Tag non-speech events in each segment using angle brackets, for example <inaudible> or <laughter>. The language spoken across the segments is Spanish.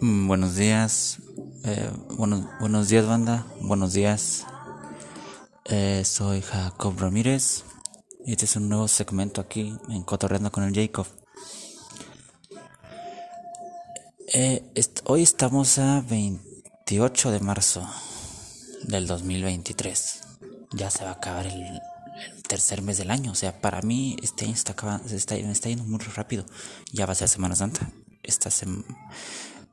Mm, buenos días, eh, buenos, días banda, buenos días. Eh, soy Jacob Ramírez y este es un nuevo segmento aquí en Cotorreando con el Jacob. Eh, hoy estamos a 28 de marzo del 2023. Ya se va a acabar el, tercer mes del año. O sea, para mí este año está acabando, está, me está yendo muy rápido. Ya va a ser Semana Santa. Esta semana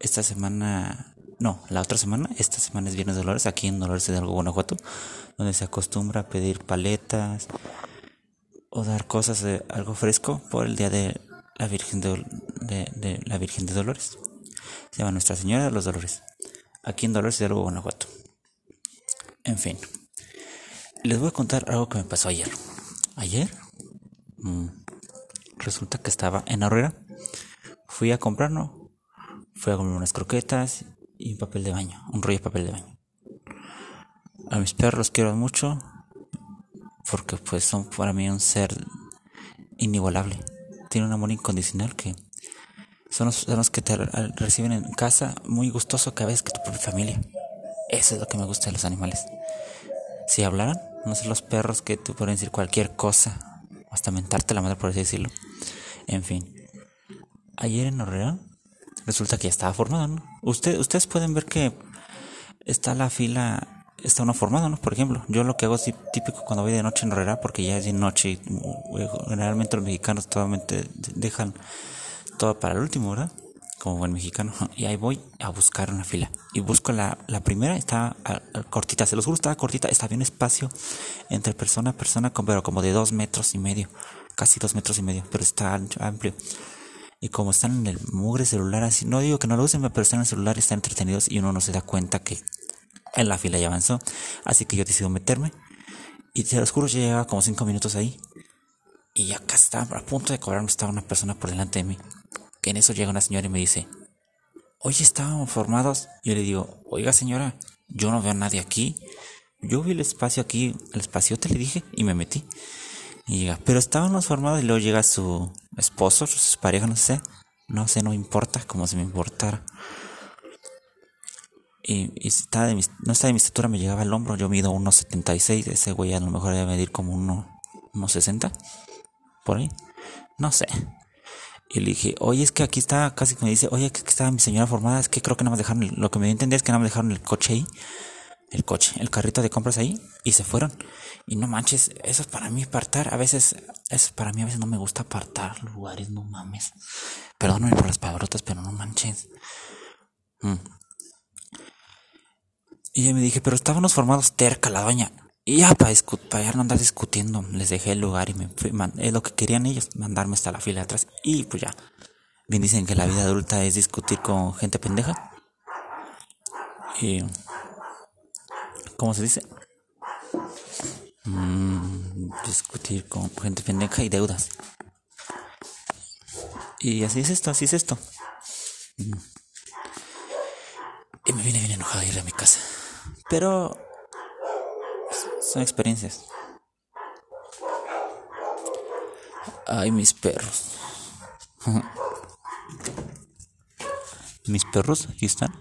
esta semana, no, la otra semana, esta semana es Viernes de Dolores, aquí en Dolores de Algo, Guanajuato, donde se acostumbra a pedir paletas o dar cosas de algo fresco por el día de la Virgen de, la Virgen de Dolores. Se llama Nuestra Señora de los Dolores, aquí en Dolores de Algo, Guanajuato. En fin, les voy a contar algo que me pasó ayer. Ayer, mm, resulta que estaba en Herrera, fui a comprar, ¿no? Fui a comer unas croquetas y un papel de baño, un rollo de papel de baño. A mis perros los quiero mucho porque pues son para mí un ser inigualable. Tienen un amor incondicional que son los, que te reciben en casa muy gustoso cada vez que tu propia familia. Eso es lo que me gusta de los animales. Si hablaran, no sé los perros que te pueden decir cualquier cosa, hasta mentarte la madre por así decirlo. En fin. Ayer en Orleans resulta que ya estaba formada, ¿no? Usted, ustedes pueden ver que está la fila, está una formada, ¿no? Por ejemplo, yo lo que hago típico cuando voy de noche en Herrera, porque ya es de noche y uh, generalmente los mexicanos totalmente dejan todo para el último, ¿verdad? Como buen mexicano. Y ahí voy a buscar una fila. Y busco la, la primera, está cortita, se los juro, estaba cortita, estaba un espacio entre persona a persona, pero como de dos metros y medio, casi dos metros y medio, pero está amplio. Y como están en el mugre celular, así, no digo que no lo usen, pero están en el celular, están entretenidos y uno no se da cuenta que en la fila ya avanzó. Así que yo decido meterme. Y te lo juro, ya llevaba como cinco minutos ahí. Y acá estaba a punto de cobrarme, estaba una persona por delante de mí. Que en eso llega una señora y me dice, oye, estábamos formados. Yo le digo, oiga señora, yo no veo a nadie aquí. Yo vi el espacio aquí, el espacio te le dije, y me metí. Y llega, pero estábamos formados y luego llega su esposo, su pareja, no sé. No sé, no importa, como si me importara. Y, estaba de mi, no estaba de mi estatura, me llegaba al hombro. Yo mido 1,76. Ese güey a lo mejor debe medir como 1,60. Por ahí. No sé. Y le dije, oye, es que aquí está, casi me dice, oye, que estaba mi señora formada. Es que creo que no me dejaron, lo que me entendí es que no me dejaron el coche ahí el coche, el carrito de compras ahí y se fueron. Y no manches, eso es para mí apartar. A veces, eso para mí a veces no me gusta apartar lugares, no mames. Perdóname por las palabrotas, pero no manches. Mm. Y ya me dije, pero estábamos formados terca la doña. Y ya para, para no andar discutiendo, les dejé el lugar y me fui. es lo que querían ellos, mandarme hasta la fila de atrás. Y pues ya. Bien dicen que la vida adulta es discutir con gente pendeja. Y ¿cómo se dice? Mm, discutir con gente pendeja y deudas. Y así es esto, así es esto. Mm. Y me viene bien enojado ir a mi casa. Pero son experiencias. Ay, mis perros. <laughs> mis perros, aquí están.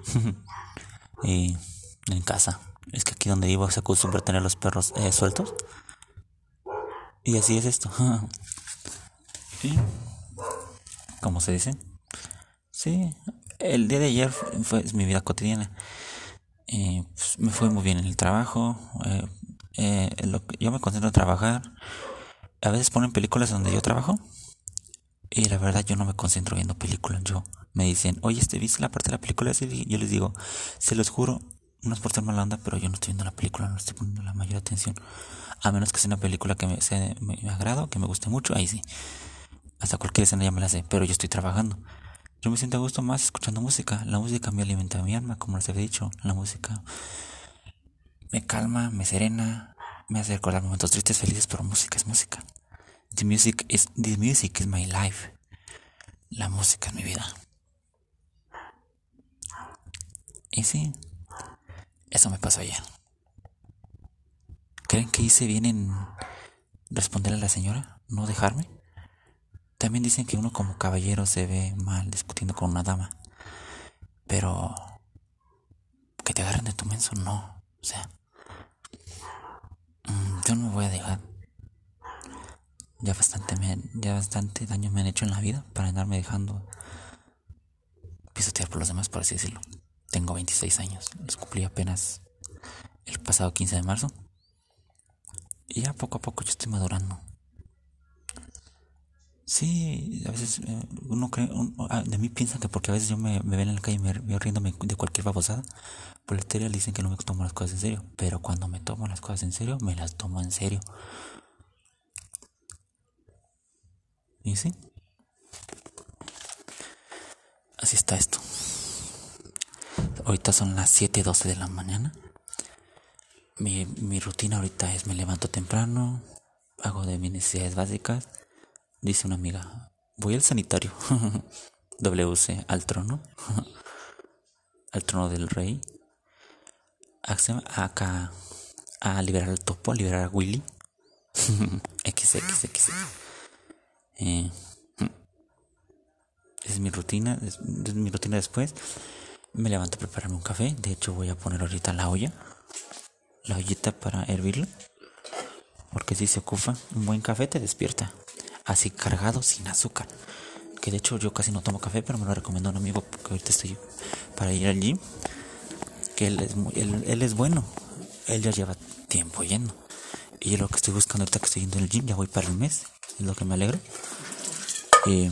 y <laughs> en casa. Es que aquí donde vivo se acostumbra tener los perros eh, sueltos. Y así es esto. <laughs> ¿Cómo se dice? Sí, el día de ayer fue mi vida cotidiana. Eh, pues, me fue muy bien en el trabajo. Eh, lo yo me concentro en trabajar. A veces ponen películas donde yo trabajo. Y la verdad yo no me concentro viendo películas. Yo me dicen, oye, ¿este viste la parte de la película? Y yo les digo, se los juro, no es por ser mala onda, pero yo no estoy viendo la película, no estoy poniendo la mayor atención. A menos que sea una película que me, sea, me, agrado, que me guste mucho, ahí sí. Hasta cualquier escena ya me la sé, pero yo estoy trabajando. Yo me siento a gusto más escuchando música. La música me alimenta mi alma, como les he dicho. La música me calma, me serena, me hace recordar momentos tristes, felices, pero música es música. The music is, the music is my life. La música es mi vida. Y sí. Eso me pasó ayer. ¿Creen que hice bien en responderle a la señora? ¿No dejarme? también dicen que uno como caballero se ve mal discutiendo con una dama. Pero que te agarren de tu menso, no. O sea, yo no voy a dejar. Ya bastante, me, ya bastante daño me han hecho en la vida para andarme dejando pisotear por los demás, por así decirlo. Tengo 26 años, los cumplí apenas el pasado 15 de marzo. Y ya poco a poco yo estoy madurando. Sí, a veces eh, uno cree, ah, de mí piensan que porque a veces yo me, ven en la calle y me veo riéndome de cualquier babosada, por el exterior dicen que no me tomo las cosas en serio, pero cuando me tomo las cosas en serio, me las tomo en serio. ¿Y sí? Así está esto. Ahorita son las 7:12 de la mañana. Mi, mi rutina ahorita es me levanto temprano, hago de mis necesidades básicas Dice una amiga, voy al sanitario. <laughs> WC, al trono. <laughs> al trono del rey. Acá a liberar al topo, a liberar a Willy. <laughs> XXX. Eh, es mi rutina. Es, mi rutina después. Me levanto a prepararme un café. De hecho, voy a poner ahorita la olla. La ollita para hervirlo. Porque si se ocupa, un buen café te despierta así cargado sin azúcar. Que de hecho yo casi no tomo café, pero me lo recomendó un amigo porque ahorita estoy para ir al gym. Que él es, muy, él, es bueno. Él ya lleva tiempo yendo. Y lo que estoy buscando ahorita que estoy yendo al gym, ya voy para el mes. Es lo que me alegra. Y,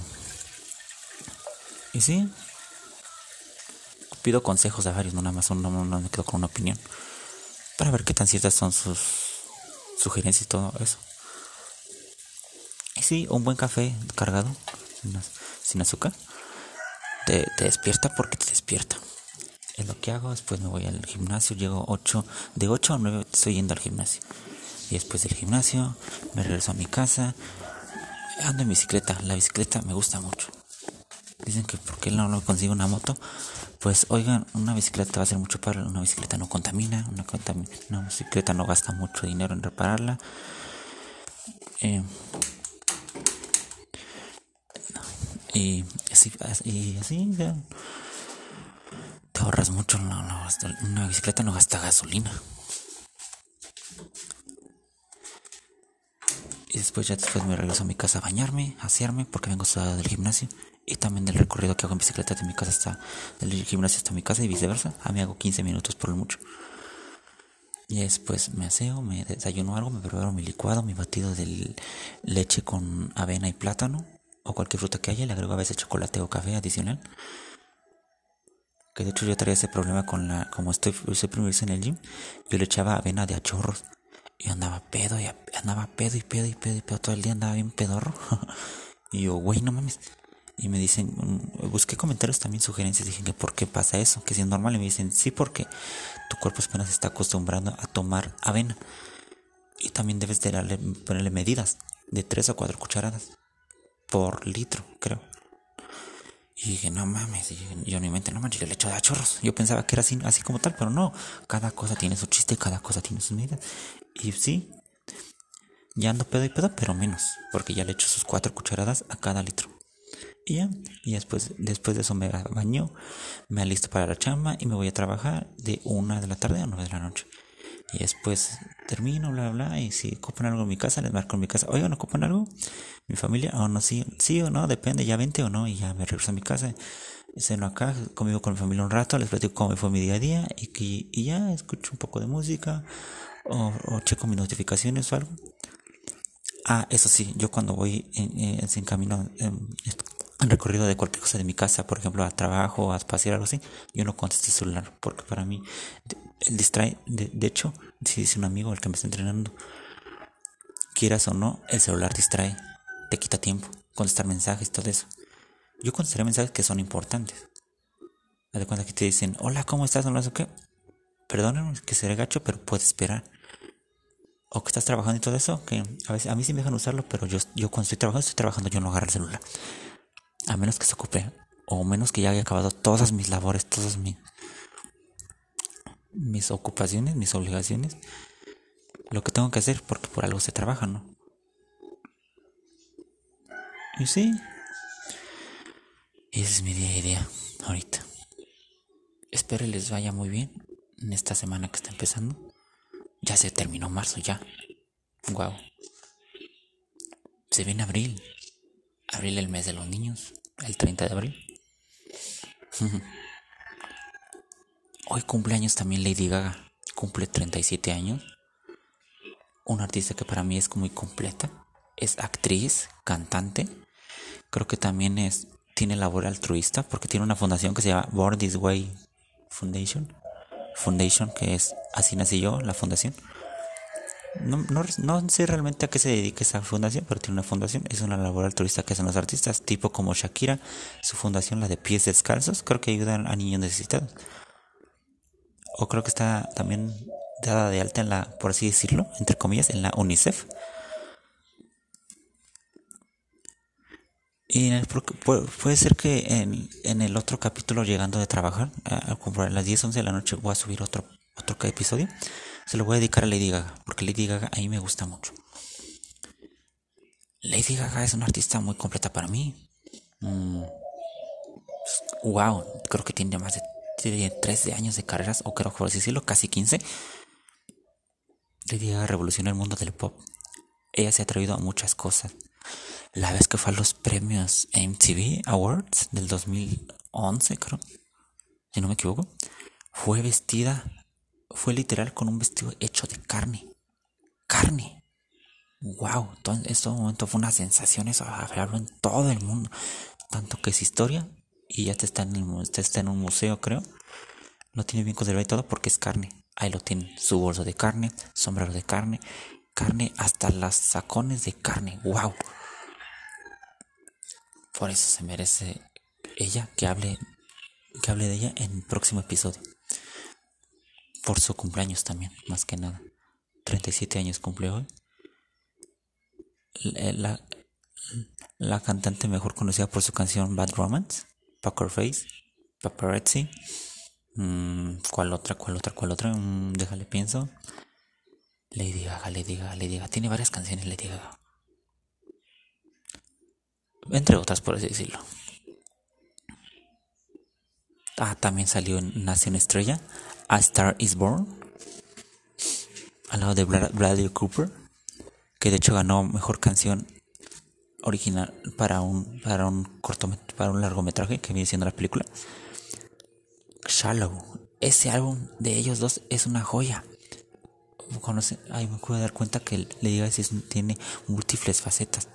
y sí, pido consejos a varios, no nada más no, no me quedo con una opinión. Para ver qué tan ciertas son sus sugerencias y todo eso. Sí, un buen café cargado, sin, azúcar, te, despierta porque te despierta. Es lo que hago, después me voy al gimnasio, llego 8, de 8 a 9 estoy yendo al gimnasio. Y después del gimnasio me regreso a mi casa, ando en bicicleta, la bicicleta me gusta mucho. Dicen que porque no, no consigo una moto, pues oigan, una bicicleta va a ser mucho para una bicicleta no contamina, una, una bicicleta no gasta mucho dinero en repararla. Eh, Y así, y así te ahorras mucho. una bicicleta no gasta gasolina. Y después ya después me regreso a mi casa a bañarme, a asearme, porque vengo sudado del gimnasio. Y también del recorrido que hago en bicicleta de mi casa hasta del gimnasio hasta mi casa y viceversa. A mí hago 15 minutos por lo mucho. Y después me aseo, me desayuno algo, me preparo mi licuado, mi batido de leche con avena y plátano o cualquier fruta que haya, le agrego a veces chocolate o café adicional. Que de hecho yo traía ese problema con la, como estoy, estoy primero en el gym, yo le echaba avena de achorros y andaba pedo y andaba pedo y pedo y pedo y pedo todo el día andaba bien pedorro. <laughs> y yo, güey, no mames. Y me dicen, mm, busqué comentarios también, sugerencias, dije que por qué pasa eso, que si es normal. Y me dicen, sí, porque tu cuerpo apenas está acostumbrando a tomar avena. Y también debes de darle, ponerle medidas de 3 o 4 cucharadas por litro, creo. Y dije, no mames, yo en mi mente, no manches, yo le echo de chorros. Yo pensaba que era así, así como tal, pero no. Cada cosa tiene su chiste, cada cosa tiene sus medidas. Y sí, ya ando pedo y pedo, pero menos, porque ya le echo sus cuatro cucharadas a cada litro. Y ya, y después, después de eso me baño, me alisto para la chamba y me voy a trabajar de una de la tarde a nueve de la noche. Y después termino, bla, bla, y si ocupan algo en mi casa, les marco en mi casa, oigan, ¿ocupan algo? Mi familia, o no, sí, sí o no, depende, ya vente o no, y ya me regreso a mi casa, ceno acá, conmigo con mi familia un rato, les platico cómo fue mi día a día, y, y ya escucho un poco de música, o, o checo mis notificaciones o algo. Ah, eso sí, yo cuando voy en, en, camino, en, en, recorrido de cualquier cosa de mi casa, por ejemplo, a trabajo, a pasear, algo así, yo no contesto el celular, porque para mí el distrae, de, hecho, si dice un amigo el que me está entrenando, quieras o no, el celular distrae, te quita tiempo, contestar mensajes, todo eso. Yo contestaré mensajes que son importantes. Haz de cuenta que te dicen, hola, ¿cómo estás? No sé qué. Perdónenme que seré gacho, pero puedes esperar. O que estás trabajando y todo eso, que a veces a mí sí me dejan usarlo, pero yo, yo cuando estoy trabajando, estoy trabajando, yo no agarro el celular. A menos que se ocupe, o menos que ya haya acabado todas mis labores, todos mis, mis ocupaciones, mis obligaciones, lo que tengo que hacer porque por algo se trabaja, ¿no? Y sí. Ese es mi día a día ahorita. Espero les vaya muy bien en esta semana que está empezando. Ya se terminó marzo ya. Wow. Se viene abril. Abril el mes de los niños. El 30 de abril. <laughs> Hoy cumpleaños también Lady Gaga. Cumple 37 años. Una artista que para mí es muy completa. Es actriz, cantante. Creo que también es tiene labor altruista porque tiene una fundación que se llama Born This Way Foundation. Foundation, que es así nací yo, la fundación. No, no, sé realmente a qué se dedica esa fundación, pero tiene una fundación. Es una labor altruista que hacen los artistas, tipo como Shakira, su fundación, la de pies descalzos, creo que ayudan a niños necesitados. O creo que está también dada de alta en la, por así decirlo, entre comillas, en la UNICEF. Y puede ser que en, en, el otro capítulo, llegando de trabajar, a, a las 10, 11 de la noche, voy a subir otro, otro episodio. Se lo voy a dedicar a Lady Gaga, porque Lady Gaga a mí me gusta mucho. Lady Gaga es una artista muy completa para mí. wow, mm, creo que tiene más de 13 años de carreras, o creo que por decirlo, casi 15. Lady Gaga revolucionó el mundo del pop. Ella se ha atrevido a muchas cosas la vez que fue a los premios MTV Awards del 2011, creo, si no me equivoco, fue vestida, fue literal con un vestido hecho de carne. Carne. Wow, en este momento fue una sensación eso, hablarlo en todo el mundo. Tanto que es historia y ya te está en, está en un museo, creo. Lo tiene bien conservado y todo porque es carne. Ahí lo tiene su bolso de carne, sombrero de carne, carne, hasta las sacones de carne. Wow. Por eso se merece ella que hable, que hable de ella en el próximo episodio. Por su cumpleaños también, más que nada. 37 años cumple hoy. La, la cantante mejor conocida por su canción Bad Romance, Poker Face, Paparazzi. Mm, ¿Cuál otra? ¿Cuál otra? ¿Cuál otra? Mm, déjale pienso. Lady Gaga, Lady Gaga, Lady Gaga. Tiene varias canciones Lady Gaga entre otras por así decirlo. Ah, también salió Nación Estrella, A Star Is Born, al lado de Bradley Cooper, que de hecho ganó mejor canción original para un para un cortometraje, para un largometraje que viene siendo la película. Shallow, ese álbum de ellos dos es una joya. Conoce, ay, me puedo dar cuenta que le diga si tiene múltiples facetas.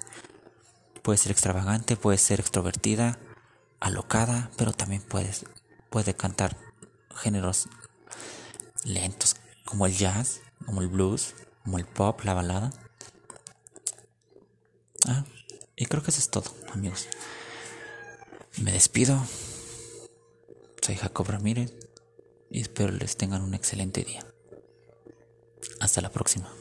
Puede ser extravagante, puede ser extrovertida, alocada, pero también puedes, puede cantar géneros lentos como el jazz, como el blues, como el pop, la balada. Ah, y creo que eso es todo, amigos. Me despido. Soy Jacob Ramírez y espero les tengan un excelente día. Hasta la próxima.